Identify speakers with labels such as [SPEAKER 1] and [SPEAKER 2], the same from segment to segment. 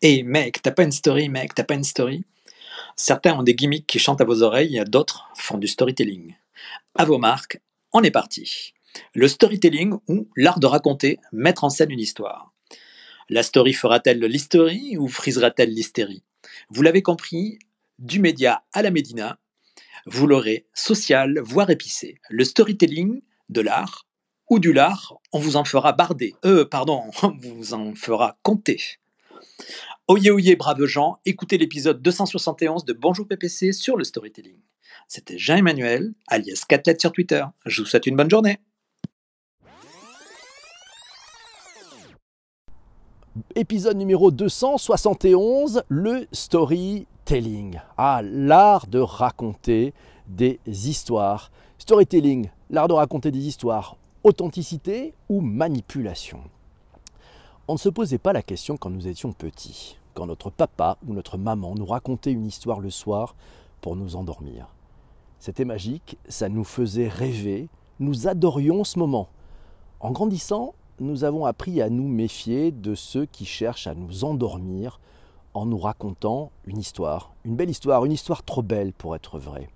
[SPEAKER 1] Hey mec, t'as pas une story, mec, t'as pas une story Certains ont des gimmicks qui chantent à vos oreilles, d'autres font du storytelling. À vos marques, on est parti. Le storytelling ou l'art de raconter, mettre en scène une histoire. La story fera-t-elle l'historie ou frisera-t-elle l'hystérie? Vous l'avez compris, du média à la médina, vous l'aurez social, voire épicé. Le storytelling de l'art ou du lard, on vous en fera barder. Euh, pardon, on vous en fera compter. Oyez, oyez, braves gens, écoutez l'épisode 271 de Bonjour PPC sur le storytelling. C'était Jean-Emmanuel, alias Catlet sur Twitter. Je vous souhaite une bonne journée.
[SPEAKER 2] Épisode numéro 271, le storytelling. Ah, l'art de raconter des histoires. Storytelling, l'art de raconter des histoires. Authenticité ou manipulation? On ne se posait pas la question quand nous étions petits, quand notre papa ou notre maman nous racontait une histoire le soir pour nous endormir. C'était magique, ça nous faisait rêver, nous adorions ce moment. En grandissant, nous avons appris à nous méfier de ceux qui cherchent à nous endormir en nous racontant une histoire, une belle histoire, une histoire trop belle pour être vraie.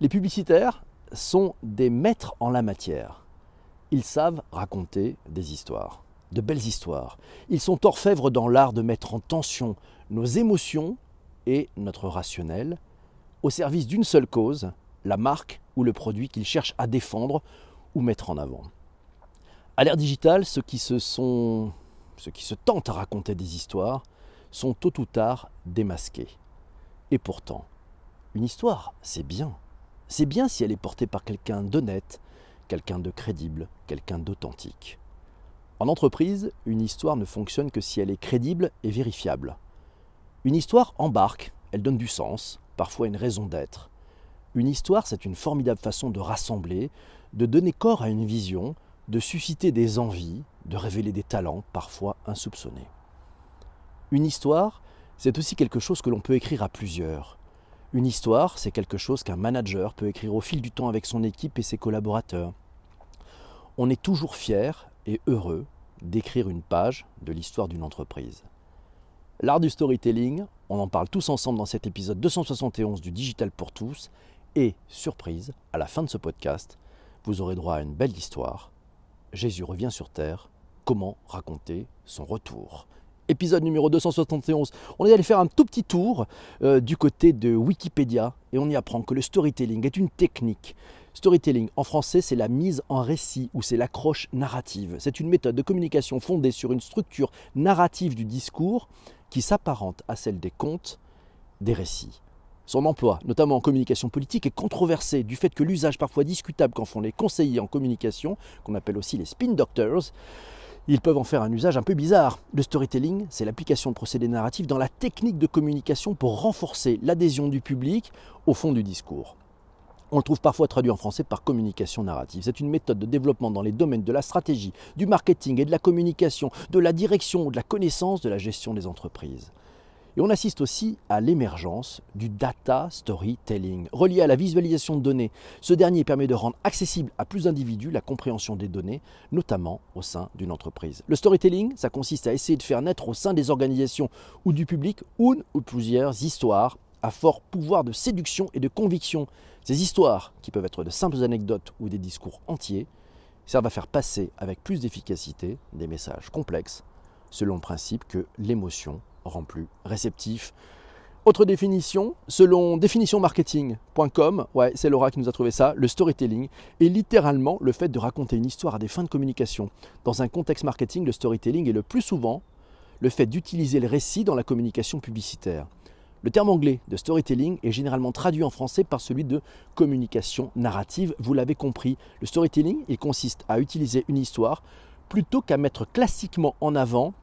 [SPEAKER 2] Les publicitaires sont des maîtres en la matière. Ils savent raconter des histoires de belles histoires. Ils sont orfèvres dans l'art de mettre en tension nos émotions et notre rationnel au service d'une seule cause, la marque ou le produit qu'ils cherchent à défendre ou mettre en avant. À l'ère digitale, ceux qui se sont ceux qui se tentent à raconter des histoires sont tôt ou tard démasqués. Et pourtant, une histoire, c'est bien. C'est bien si elle est portée par quelqu'un d'honnête, quelqu'un de crédible, quelqu'un d'authentique. En entreprise, une histoire ne fonctionne que si elle est crédible et vérifiable. Une histoire embarque, elle donne du sens, parfois une raison d'être. Une histoire, c'est une formidable façon de rassembler, de donner corps à une vision, de susciter des envies, de révéler des talents parfois insoupçonnés. Une histoire, c'est aussi quelque chose que l'on peut écrire à plusieurs. Une histoire, c'est quelque chose qu'un manager peut écrire au fil du temps avec son équipe et ses collaborateurs. On est toujours fier et heureux d'écrire une page de l'histoire d'une entreprise. L'art du storytelling, on en parle tous ensemble dans cet épisode 271 du Digital pour tous. Et, surprise, à la fin de ce podcast, vous aurez droit à une belle histoire. Jésus revient sur Terre. Comment raconter son retour Épisode numéro 271. On est allé faire un tout petit tour euh, du côté de Wikipédia et on y apprend que le storytelling est une technique Storytelling, en français, c'est la mise en récit ou c'est l'accroche narrative. C'est une méthode de communication fondée sur une structure narrative du discours qui s'apparente à celle des contes, des récits. Son emploi, notamment en communication politique, est controversé du fait que l'usage parfois discutable qu'en font les conseillers en communication, qu'on appelle aussi les spin doctors, ils peuvent en faire un usage un peu bizarre. Le storytelling, c'est l'application de procédés narratifs dans la technique de communication pour renforcer l'adhésion du public au fond du discours. On le trouve parfois traduit en français par communication narrative. C'est une méthode de développement dans les domaines de la stratégie, du marketing et de la communication, de la direction, de la connaissance, de la gestion des entreprises. Et on assiste aussi à l'émergence du data storytelling, relié à la visualisation de données. Ce dernier permet de rendre accessible à plus d'individus la compréhension des données, notamment au sein d'une entreprise. Le storytelling, ça consiste à essayer de faire naître au sein des organisations ou du public une ou plusieurs histoires à fort pouvoir de séduction et de conviction. Ces histoires, qui peuvent être de simples anecdotes ou des discours entiers, servent à faire passer avec plus d'efficacité des messages complexes, selon le principe que l'émotion rend plus réceptif. Autre définition, selon définitionmarketing.com, ouais, c'est Laura qui nous a trouvé ça, le storytelling est littéralement le fait de raconter une histoire à des fins de communication. Dans un contexte marketing, le storytelling est le plus souvent le fait d'utiliser le récit dans la communication publicitaire. Le terme anglais de storytelling est généralement traduit en français par celui de communication narrative. Vous l'avez compris, le storytelling, il consiste à utiliser une histoire plutôt qu'à mettre classiquement en avant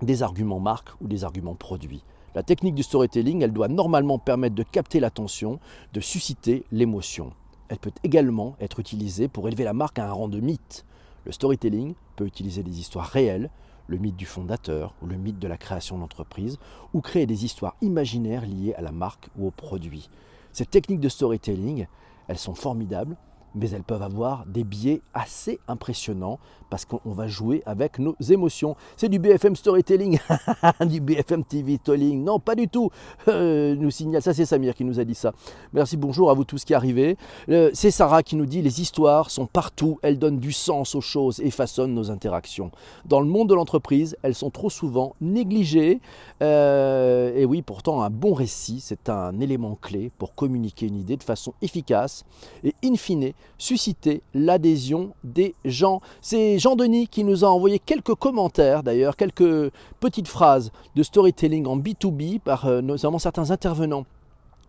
[SPEAKER 2] des arguments marques ou des arguments produits. La technique du storytelling, elle doit normalement permettre de capter l'attention, de susciter l'émotion. Elle peut également être utilisée pour élever la marque à un rang de mythe. Le storytelling peut utiliser des histoires réelles, le mythe du fondateur ou le mythe de la création d'entreprise, ou créer des histoires imaginaires liées à la marque ou au produit. Ces techniques de storytelling, elles sont formidables mais elles peuvent avoir des biais assez impressionnants parce qu'on va jouer avec nos émotions. C'est du BFM Storytelling, du BFM TV Storytelling. Non, pas du tout. Euh, nous signale, ça c'est Samir qui nous a dit ça. Merci, bonjour à vous tous qui arrivez. Euh, c'est Sarah qui nous dit les histoires sont partout, elles donnent du sens aux choses et façonnent nos interactions. Dans le monde de l'entreprise, elles sont trop souvent négligées. Euh, et oui, pourtant, un bon récit, c'est un élément clé pour communiquer une idée de façon efficace et in fine susciter l'adhésion des gens. C'est Jean-Denis qui nous a envoyé quelques commentaires d'ailleurs, quelques petites phrases de storytelling en B2B par euh, notamment certains intervenants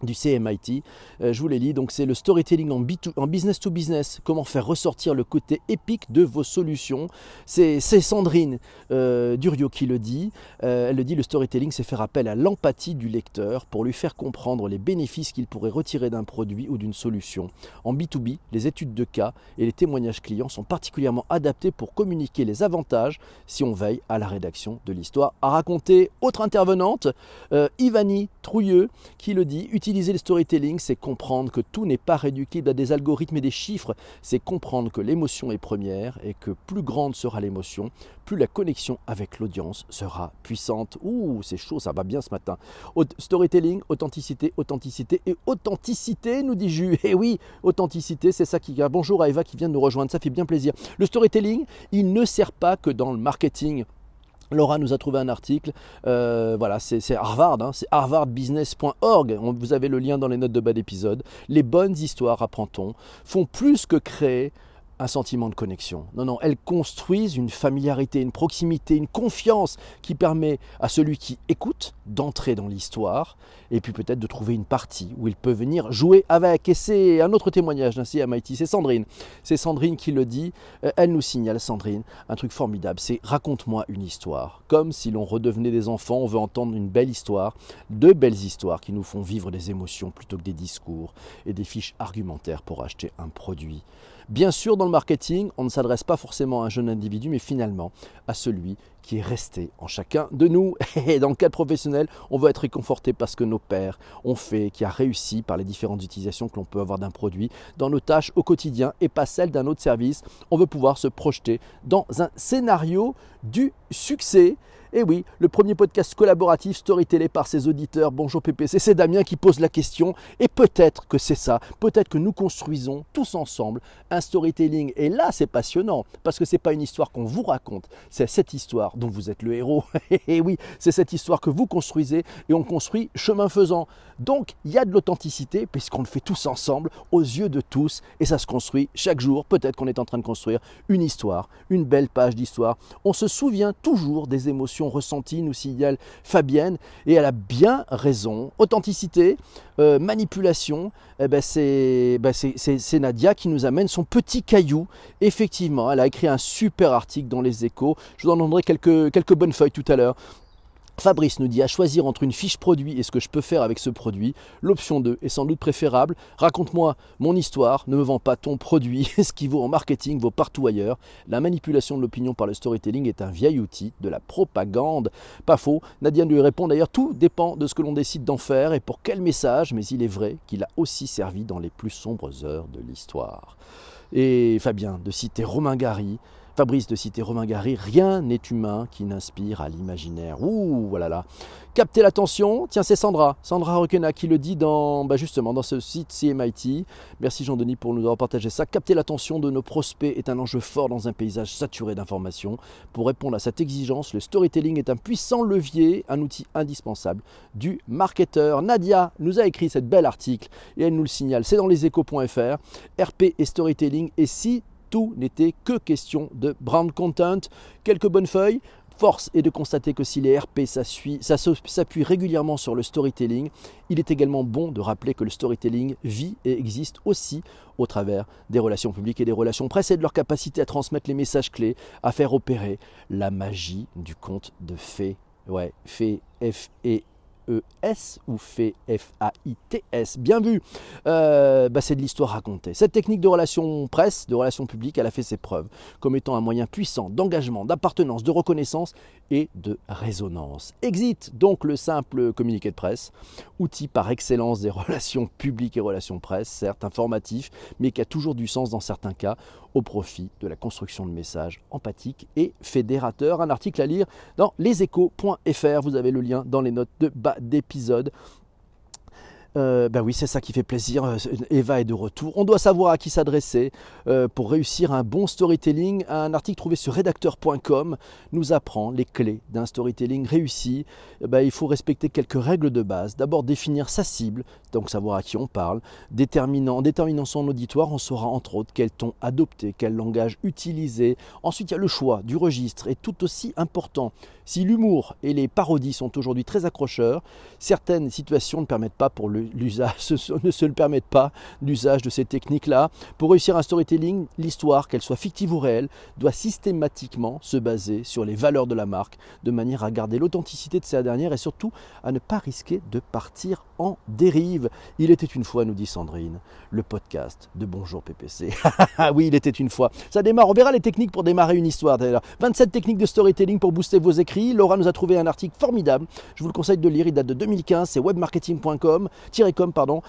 [SPEAKER 2] du CMIT. Euh, je vous l'ai dit, donc c'est le storytelling en, en, business to business, comment faire ressortir le côté épique de vos solutions. C'est Sandrine euh, Durio qui le dit. Euh, elle le dit, le storytelling, c'est faire appel à l'empathie du lecteur pour lui faire comprendre les bénéfices qu'il pourrait retirer d'un produit ou d'une solution. En B2B, les études de cas et les témoignages clients sont particulièrement adaptés pour communiquer les avantages si on veille à la rédaction de l'histoire à raconter. Autre intervenante, Ivani Trouilleux, qui le dit, Utiliser le storytelling, c'est comprendre que tout n'est pas réductible à des algorithmes et des chiffres, c'est comprendre que l'émotion est première et que plus grande sera l'émotion, plus la connexion avec l'audience sera puissante. Ouh, c'est chaud, ça va bien ce matin. Storytelling, authenticité, authenticité et authenticité, nous dit Jus. Eh oui, authenticité, c'est ça qui... Bonjour à Eva qui vient de nous rejoindre, ça fait bien plaisir. Le storytelling, il ne sert pas que dans le marketing Laura nous a trouvé un article, euh, voilà, c'est Harvard, hein, c'est harvardbusiness.org, vous avez le lien dans les notes de bas d'épisode. Les bonnes histoires, apprend-on, font plus que créer un sentiment de connexion. Non, non, elles construisent une familiarité, une proximité, une confiance qui permet à celui qui écoute d'entrer dans l'histoire et puis peut-être de trouver une partie où il peut venir jouer avec. Et c'est un autre témoignage ainsi à MIT, c'est Sandrine. C'est Sandrine qui le dit, euh, elle nous signale, Sandrine, un truc formidable, c'est raconte-moi une histoire. Comme si l'on redevenait des enfants, on veut entendre une belle histoire, deux belles histoires qui nous font vivre des émotions plutôt que des discours et des fiches argumentaires pour acheter un produit. Bien sûr, dans marketing, on ne s'adresse pas forcément à un jeune individu, mais finalement à celui qui est resté en chacun de nous. Et dans le cadre professionnel, on veut être réconforté parce que nos pères ont fait, qui a réussi par les différentes utilisations que l'on peut avoir d'un produit dans nos tâches au quotidien et pas celles d'un autre service. On veut pouvoir se projeter dans un scénario du succès. Et oui, le premier podcast collaboratif storytellé par ses auditeurs. Bonjour PPC, c'est Damien qui pose la question. Et peut-être que c'est ça. Peut-être que nous construisons tous ensemble un storytelling. Et là, c'est passionnant parce que c'est pas une histoire qu'on vous raconte, c'est cette histoire dont vous êtes le héros. et oui, c'est cette histoire que vous construisez et on construit chemin faisant. Donc, il y a de l'authenticité puisqu'on le fait tous ensemble, aux yeux de tous, et ça se construit chaque jour. Peut-être qu'on est en train de construire une histoire, une belle page d'histoire. On se souvient toujours des émotions ressentie, nous signale Fabienne, et elle a bien raison. Authenticité, euh, manipulation, eh ben ben c'est Nadia qui nous amène son petit caillou. Effectivement, elle a écrit un super article dans les échos. Je vous en donnerai quelques, quelques bonnes feuilles tout à l'heure. Fabrice nous dit à choisir entre une fiche produit et ce que je peux faire avec ce produit. L'option 2 est sans doute préférable. Raconte-moi mon histoire, ne me vends pas ton produit. ce qui vaut en marketing vaut partout ailleurs. La manipulation de l'opinion par le storytelling est un vieil outil de la propagande. Pas faux. Nadia lui répond d'ailleurs tout dépend de ce que l'on décide d'en faire et pour quel message, mais il est vrai qu'il a aussi servi dans les plus sombres heures de l'histoire. Et Fabien de citer Romain Gary, Fabrice de citer Romain Gary, rien n'est humain qui n'inspire à l'imaginaire. Ouh, voilà là. Captez l'attention. Tiens, c'est Sandra, Sandra Roquena qui le dit dans, bah justement, dans ce site CMIT. Merci Jean-Denis pour nous avoir partagé ça. Capter l'attention de nos prospects est un enjeu fort dans un paysage saturé d'informations. Pour répondre à cette exigence, le storytelling est un puissant levier, un outil indispensable du marketeur. Nadia nous a écrit cette belle article et elle nous le signale. C'est dans leséchos.fr. RP et storytelling. Et si tout n'était que question de brand content. Quelques bonnes feuilles. Force est de constater que si les RP s'appuient régulièrement sur le storytelling, il est également bon de rappeler que le storytelling vit et existe aussi au travers des relations publiques et des relations presse et de leur capacité à transmettre les messages clés, à faire opérer la magie du conte de fées. Ouais, F-E E-S ou fait F-A-I-T-S. Bien vu, c'est de l'histoire racontée. Cette technique de relation presse, de relation publique, elle a fait ses preuves comme étant un moyen puissant d'engagement, d'appartenance, de reconnaissance et de résonance. Exit donc le simple communiqué de presse, outil par excellence des relations publiques et relations presse, certes informatif, mais qui a toujours du sens dans certains cas, au profit de la construction de messages empathiques et fédérateurs. Un article à lire dans leséchos.fr, vous avez le lien dans les notes de bas d'épisode. Euh, ben oui, c'est ça qui fait plaisir. Euh, Eva est de retour. On doit savoir à qui s'adresser euh, pour réussir un bon storytelling. Un article trouvé sur rédacteur.com nous apprend les clés d'un storytelling réussi. Ben, il faut respecter quelques règles de base. D'abord, définir sa cible, donc savoir à qui on parle. Déterminant, en déterminant son auditoire, on saura entre autres quel ton adopter, quel langage utiliser. Ensuite, il y a le choix du registre, et tout aussi important. Si l'humour et les parodies sont aujourd'hui très accrocheurs, certaines situations ne permettent pas pour l'usage, ne se le permettent pas l'usage de ces techniques-là. Pour réussir un storytelling, l'histoire, qu'elle soit fictive ou réelle, doit systématiquement se baser sur les valeurs de la marque, de manière à garder l'authenticité de cette dernière et surtout à ne pas risquer de partir en dérive. Il était une fois, nous dit Sandrine, le podcast de Bonjour PPC. Ah oui, il était une fois. Ça démarre, on verra les techniques pour démarrer une histoire d'ailleurs. 27 techniques de storytelling pour booster vos écrits. Laura nous a trouvé un article formidable. Je vous le conseille de lire, il date de 2015, c'est webmarketing.com, com, pardon,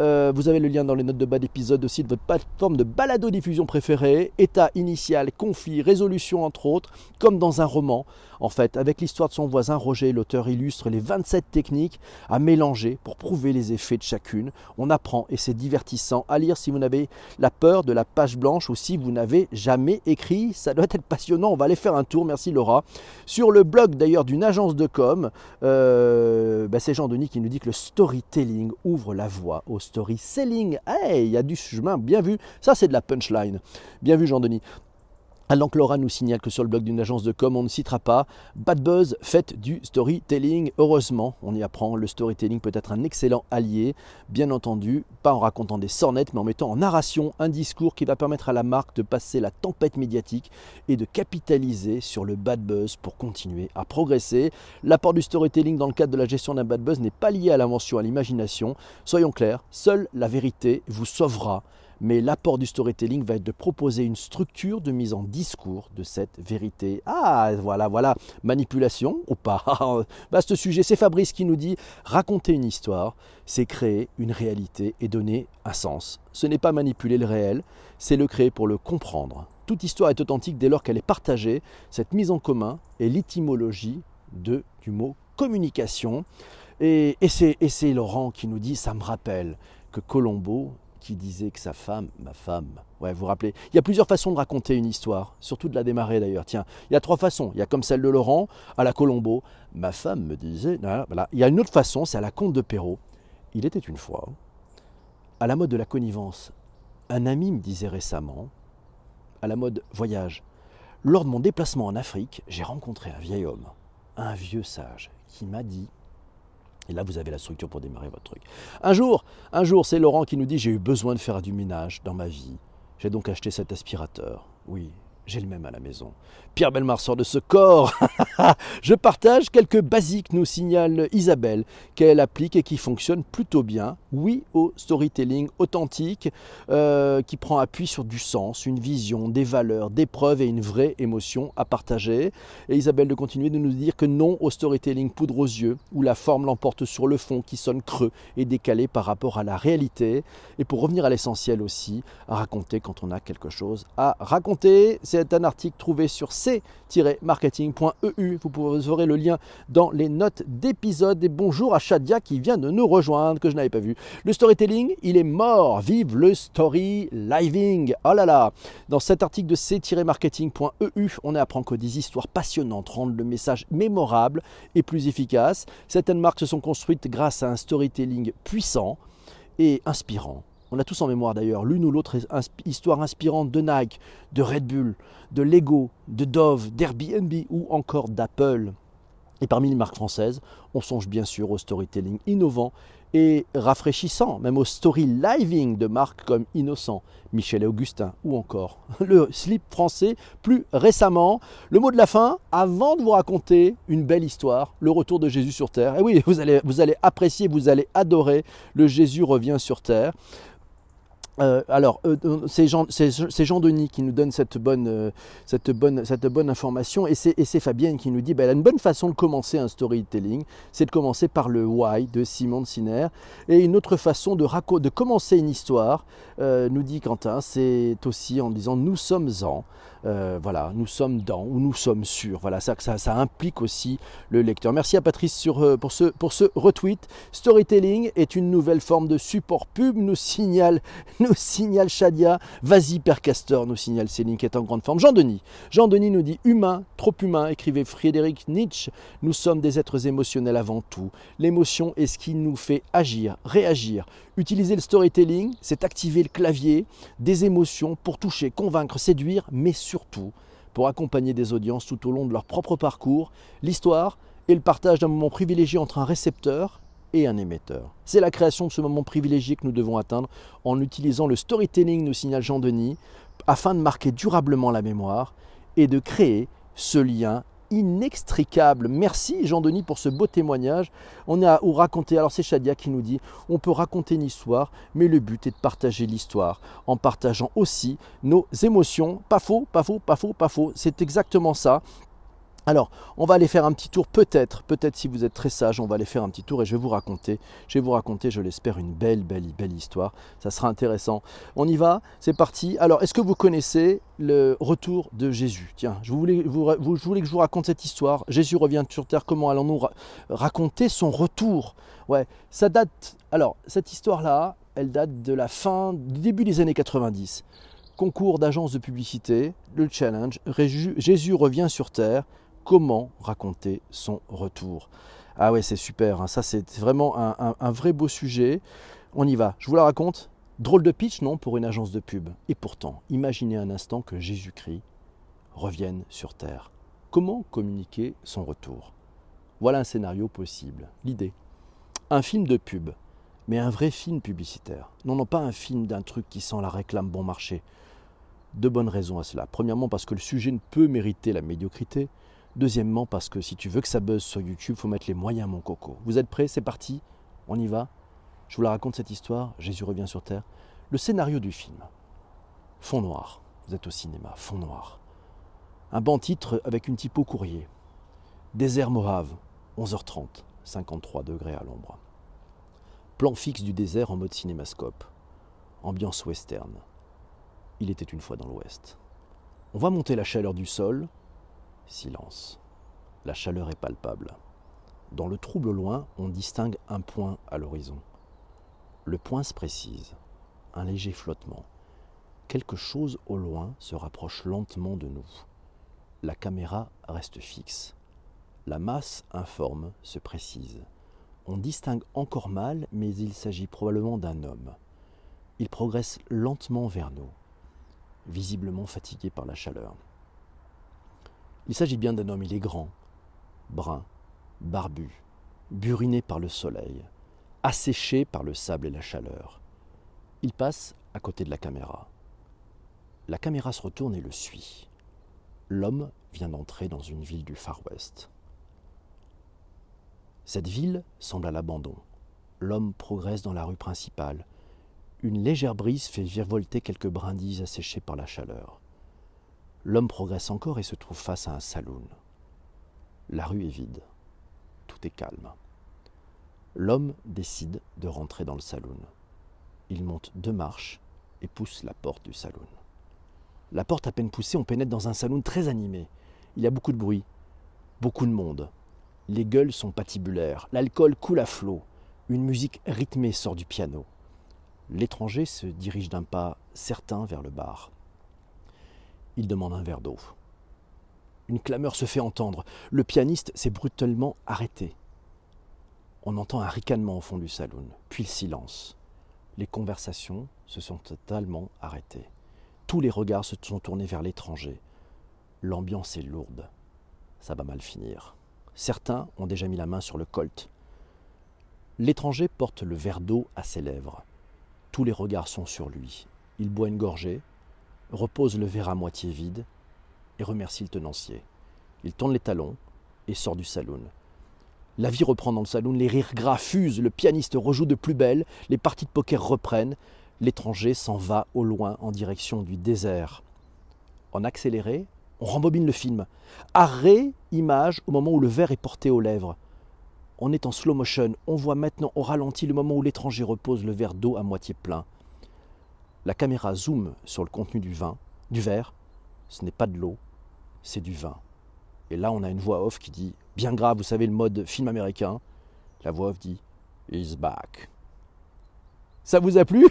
[SPEAKER 2] euh, vous avez le lien dans les notes de bas d'épisode aussi de votre plateforme de balado-diffusion préférée, état initial, conflit, résolution entre autres, comme dans un roman. En fait, avec l'histoire de son voisin Roger, l'auteur illustre les 27 techniques à mélanger pour prouver les effets de chacune. On apprend et c'est divertissant à lire si vous n'avez la peur de la page blanche ou si vous n'avez jamais écrit. Ça doit être passionnant. On va aller faire un tour. Merci Laura. Sur le blog d'ailleurs d'une agence de com, euh, bah, c'est Jean-Denis qui nous dit que le storytelling ouvre la voie au story selling. Hey, il y a du chemin. Bien vu. Ça, c'est de la punchline. Bien vu, Jean-Denis. Que Laura nous signale que sur le blog d'une agence de com, on ne citera pas Bad Buzz, faites du storytelling. Heureusement, on y apprend, le storytelling peut être un excellent allié, bien entendu, pas en racontant des sornettes, mais en mettant en narration un discours qui va permettre à la marque de passer la tempête médiatique et de capitaliser sur le bad buzz pour continuer à progresser. L'apport du storytelling dans le cadre de la gestion d'un bad buzz n'est pas lié à l'invention, à l'imagination. Soyons clairs, seule la vérité vous sauvera mais l'apport du storytelling va être de proposer une structure de mise en discours de cette vérité. Ah, voilà, voilà, manipulation ou pas? Vaste sujet, c'est Fabrice qui nous dit raconter une histoire, c'est créer une réalité et donner un sens. Ce n'est pas manipuler le réel, c'est le créer pour le comprendre. Toute histoire est authentique dès lors qu'elle est partagée. Cette mise en commun est l'étymologie du mot communication. Et, et c'est Laurent qui nous dit, ça me rappelle que Colombo qui disait que sa femme, ma femme, ouais, vous vous rappelez, il y a plusieurs façons de raconter une histoire, surtout de la démarrer d'ailleurs. Tiens, il y a trois façons. Il y a comme celle de Laurent, à la Colombo, ma femme me disait, voilà. Il y a une autre façon, c'est à la Comte de Perrault. Il était une fois, à la mode de la connivence, un ami me disait récemment, à la mode voyage, lors de mon déplacement en Afrique, j'ai rencontré un vieil homme, un vieux sage, qui m'a dit et là, vous avez la structure pour démarrer votre truc. Un jour, un jour, c'est Laurent qui nous dit j'ai eu besoin de faire du ménage dans ma vie. J'ai donc acheté cet aspirateur. Oui, j'ai le même à la maison. Pierre Belmar sort de ce corps. Je partage quelques basiques, nous signale Isabelle, qu'elle applique et qui fonctionne plutôt bien. Oui au storytelling authentique, euh, qui prend appui sur du sens, une vision, des valeurs, des preuves et une vraie émotion à partager. Et Isabelle de continuer de nous dire que non au storytelling poudre aux yeux, où la forme l'emporte sur le fond, qui sonne creux et décalé par rapport à la réalité. Et pour revenir à l'essentiel aussi, raconter quand on a quelque chose à raconter. Un article trouvé sur c-marketing.eu. Vous aurez le lien dans les notes d'épisode. Et bonjour à Shadia qui vient de nous rejoindre, que je n'avais pas vu. Le storytelling, il est mort. Vive le story living. Oh là là. Dans cet article de c-marketing.eu, on apprend que des histoires passionnantes rendent le message mémorable et plus efficace. Certaines marques se sont construites grâce à un storytelling puissant et inspirant. On a tous en mémoire d'ailleurs l'une ou l'autre histoire inspirante de Nike, de Red Bull, de Lego, de Dove, d'Airbnb ou encore d'Apple. Et parmi les marques françaises, on songe bien sûr au storytelling innovant et rafraîchissant, même au story living de marques comme Innocent, Michel et Augustin ou encore le slip français plus récemment. Le mot de la fin, avant de vous raconter une belle histoire, le retour de Jésus sur terre. Et oui, vous allez, vous allez apprécier, vous allez adorer le Jésus revient sur terre. Euh, alors, euh, euh, c'est Jean, Jean, Denis qui nous donne cette bonne, information et c'est Fabienne qui nous dit bah, une bonne façon de commencer un storytelling, c'est de commencer par le why de Simon de. Et une autre façon de commencer une histoire, nous dit Quentin, c'est aussi en disant nous sommes en. Voilà, nous sommes dans ou nous sommes sûrs. Voilà, ça, ça, ça implique aussi le lecteur. Merci à Patrice sur, pour, ce, pour ce retweet. Storytelling est une nouvelle forme de support pub, nous signale nous signale Shadia. Vas-y, Père Castor, nous signale Céline qui est en grande forme. Jean-Denis. Jean-Denis nous dit Humain, trop humain, écrivait Frédéric Nietzsche. Nous sommes des êtres émotionnels avant tout. L'émotion est ce qui nous fait agir, réagir. Utiliser le storytelling, c'est activer le clavier des émotions pour toucher, convaincre, séduire, mais surtout pour accompagner des audiences tout au long de leur propre parcours. L'histoire est le partage d'un moment privilégié entre un récepteur et un émetteur. C'est la création de ce moment privilégié que nous devons atteindre en utilisant le storytelling, nous signale Jean-Denis, afin de marquer durablement la mémoire et de créer ce lien inextricable. Merci Jean-Denis pour ce beau témoignage. On a ou raconter, alors c'est Shadia qui nous dit, on peut raconter une histoire, mais le but est de partager l'histoire en partageant aussi nos émotions. Pas faux, pas faux, pas faux, pas faux. C'est exactement ça. Alors, on va aller faire un petit tour, peut-être, peut-être si vous êtes très sage, on va aller faire un petit tour et je vais vous raconter, je vais vous raconter, je l'espère, une belle, belle, belle histoire. Ça sera intéressant. On y va, c'est parti. Alors, est-ce que vous connaissez le retour de Jésus? Tiens, je voulais, vous, je voulais que je vous raconte cette histoire. Jésus revient sur terre, comment allons-nous raconter son retour? Ouais, ça date. Alors, cette histoire-là, elle date de la fin, du début des années 90 concours d'agence de publicité, le challenge, Jésus revient sur Terre, comment raconter son retour. Ah ouais, c'est super, hein. ça c'est vraiment un, vrai beau sujet. On y va, je vous la raconte. Drôle de pitch, non, pour une agence de pub. Et pourtant, imaginez un instant que Jésus-Christ revienne sur Terre. Comment communiquer son retour? Voilà un scénario possible. L'idée. Un film de pub, mais un vrai film publicitaire. Non, non, pas un film d'un truc qui sent la réclame bon marché. Deux bonnes raisons à cela. Premièrement, parce que le sujet ne peut mériter la médiocrité. Deuxièmement, parce que si tu veux que ça buzz sur YouTube, il faut mettre les moyens, mon coco. Vous êtes prêts? C'est parti On y va Je vous la raconte cette histoire. Jésus revient sur terre. Le scénario du film. Fond noir. Vous êtes au cinéma. Fond noir. Un banc titre avec une typo courrier. Désert Mohave, 11h30, 53 degrés à l'ombre. Plan fixe du désert en mode cinémascope. Ambiance western. Il était une fois dans l'ouest. On va monter la chaleur du sol, Silence. La chaleur est palpable. Dans le trouble loin, on distingue un point à l'horizon. Le point se précise. Un léger flottement. Quelque chose au loin se rapproche lentement de nous. La caméra reste fixe. La masse informe se précise. On distingue encore mal, mais il s'agit probablement d'un homme. Il progresse lentement vers nous, visiblement fatigué par la chaleur. Il s'agit bien d'un homme, il est grand, brun, barbu, buriné par le soleil, asséché par le sable et la chaleur. Il passe à côté de la caméra. La caméra se retourne et le suit. L'homme vient d'entrer dans une ville du Far West. Cette ville semble à l'abandon. L'homme progresse dans la rue principale. Une légère brise fait virevolter quelques brindilles asséchées par la chaleur. L'homme progresse encore et se trouve face à un saloon. La rue est vide. Tout est calme. L'homme décide de rentrer dans le saloon. Il monte deux marches et pousse la porte du saloon. La porte à peine poussée, on pénètre dans un saloon très animé. Il y a beaucoup de bruit, beaucoup de monde. Les gueules sont patibulaires, l'alcool coule à flot, une musique rythmée sort du piano. L'étranger se dirige d'un pas certain vers le bar. Il demande un verre d'eau. Une clameur se fait entendre. Le pianiste s'est brutalement arrêté. On entend un ricanement au fond du saloon, puis le silence. Les conversations se sont totalement arrêtées. Tous les regards se sont tournés vers l'étranger. L'ambiance est lourde. Ça va mal finir. Certains ont déjà mis la main sur le colt. L'étranger porte le verre d'eau à ses lèvres. Tous les regards sont sur lui. Il boit une gorgée, repose le verre à moitié vide et remercie le tenancier. Il tourne les talons et sort du saloon. La vie reprend dans le saloon, les rires gras fusent, le pianiste rejoue de plus belle, les parties de poker reprennent, l'étranger s'en va au loin en direction du désert. En accéléré, on rembobine le film. Arrêt, image au moment où le verre est porté aux lèvres. On est en slow motion, on voit maintenant au ralenti le moment où l'étranger repose le verre d'eau à moitié plein. La caméra zoome sur le contenu du vin, du verre. Ce n'est pas de l'eau, c'est du vin. Et là, on a une voix off qui dit, bien grave, vous savez, le mode film américain. La voix off dit, He's back. Ça vous a plu?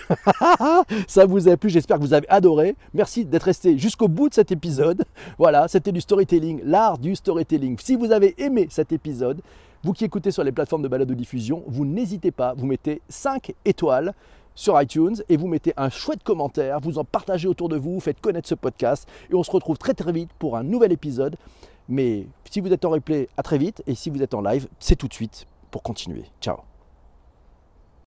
[SPEAKER 2] Ça vous a plu, j'espère que vous avez adoré. Merci d'être resté jusqu'au bout de cet épisode. Voilà, c'était du storytelling, l'art du storytelling. Si vous avez aimé cet épisode, vous qui écoutez sur les plateformes de balade de diffusion, vous n'hésitez pas, vous mettez 5 étoiles sur iTunes et vous mettez un chouette commentaire, vous en partagez autour de vous, faites connaître ce podcast et on se retrouve très très vite pour un nouvel épisode. Mais si vous êtes en replay, à très vite et si vous êtes en live, c'est tout de suite pour continuer. Ciao